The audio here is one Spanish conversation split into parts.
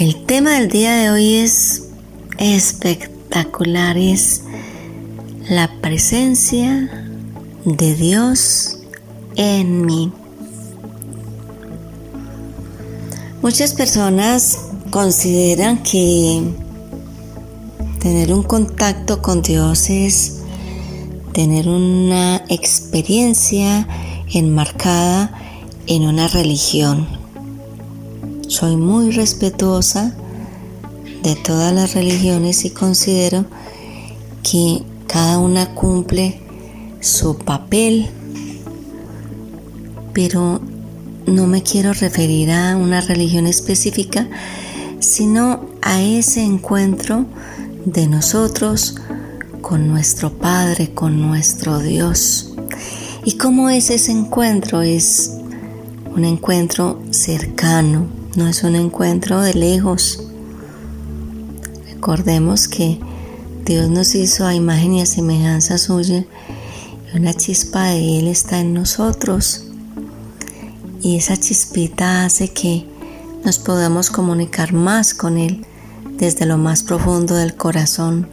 El tema del día de hoy es espectacular, es la presencia de Dios en mí. Muchas personas consideran que tener un contacto con Dios es tener una experiencia enmarcada en una religión soy muy respetuosa de todas las religiones y considero que cada una cumple su papel, pero no me quiero referir a una religión específica, sino a ese encuentro de nosotros con nuestro Padre, con nuestro Dios. ¿Y cómo es ese encuentro? Es un encuentro cercano, no es un encuentro de lejos. Recordemos que Dios nos hizo a imagen y a semejanza suya y una chispa de Él está en nosotros. Y esa chispita hace que nos podamos comunicar más con Él desde lo más profundo del corazón.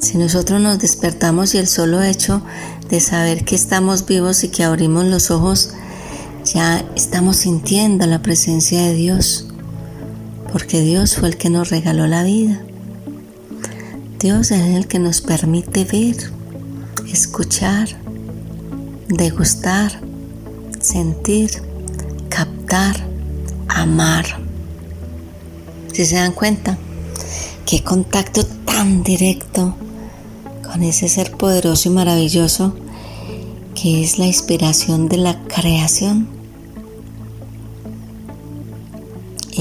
Si nosotros nos despertamos y el solo hecho de saber que estamos vivos y que abrimos los ojos ya estamos sintiendo la presencia de Dios, porque Dios fue el que nos regaló la vida. Dios es el que nos permite ver, escuchar, degustar, sentir, captar, amar. Si se dan cuenta, qué contacto tan directo con ese ser poderoso y maravilloso que es la inspiración de la creación.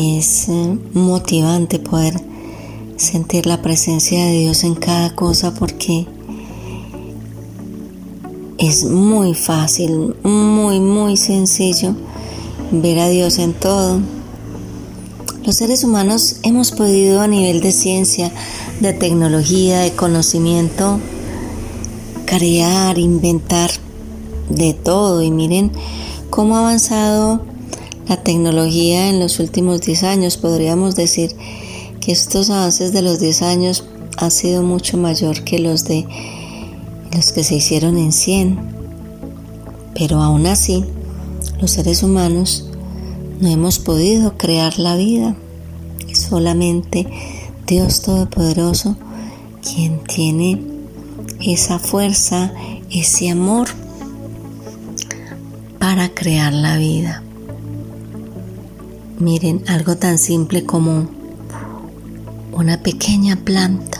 Es eh, motivante poder sentir la presencia de Dios en cada cosa porque es muy fácil, muy, muy sencillo ver a Dios en todo. Los seres humanos hemos podido a nivel de ciencia, de tecnología, de conocimiento, crear, inventar de todo y miren cómo ha avanzado la tecnología en los últimos 10 años. Podríamos decir que estos avances de los 10 años han sido mucho mayor que los de los que se hicieron en 100. Pero aún así, los seres humanos no hemos podido crear la vida. Es solamente Dios Todopoderoso quien tiene esa fuerza, ese amor para crear la vida. Miren, algo tan simple como una pequeña planta.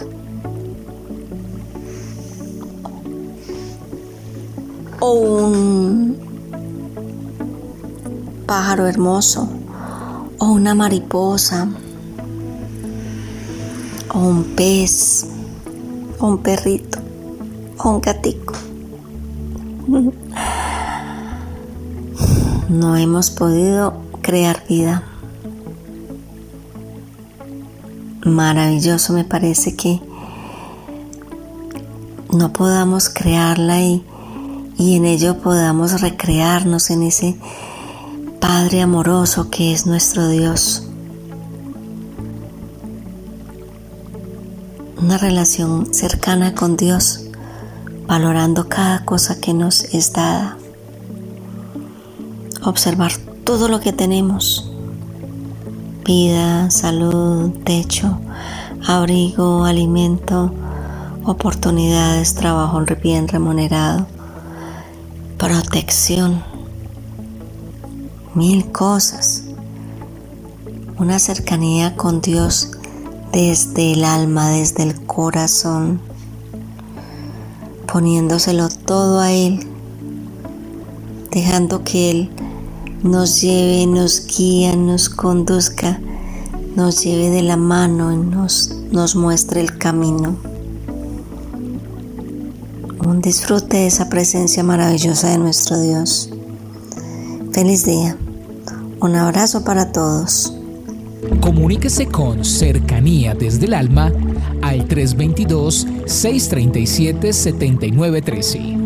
O un pájaro hermoso. O una mariposa. O un pez. O un perrito. O un gatico. no hemos podido crear vida. Maravilloso me parece que no podamos crearla y, y en ello podamos recrearnos en ese Padre amoroso que es nuestro Dios. Una relación cercana con Dios, valorando cada cosa que nos es dada observar todo lo que tenemos. Vida, salud, techo, abrigo, alimento, oportunidades, trabajo bien remunerado, protección, mil cosas. Una cercanía con Dios desde el alma, desde el corazón, poniéndoselo todo a Él dejando que Él nos lleve, nos guíe, nos conduzca, nos lleve de la mano y nos, nos muestre el camino. Un disfrute de esa presencia maravillosa de nuestro Dios. Feliz día. Un abrazo para todos. Comuníquese con Cercanía desde el Alma al 322-637-7913.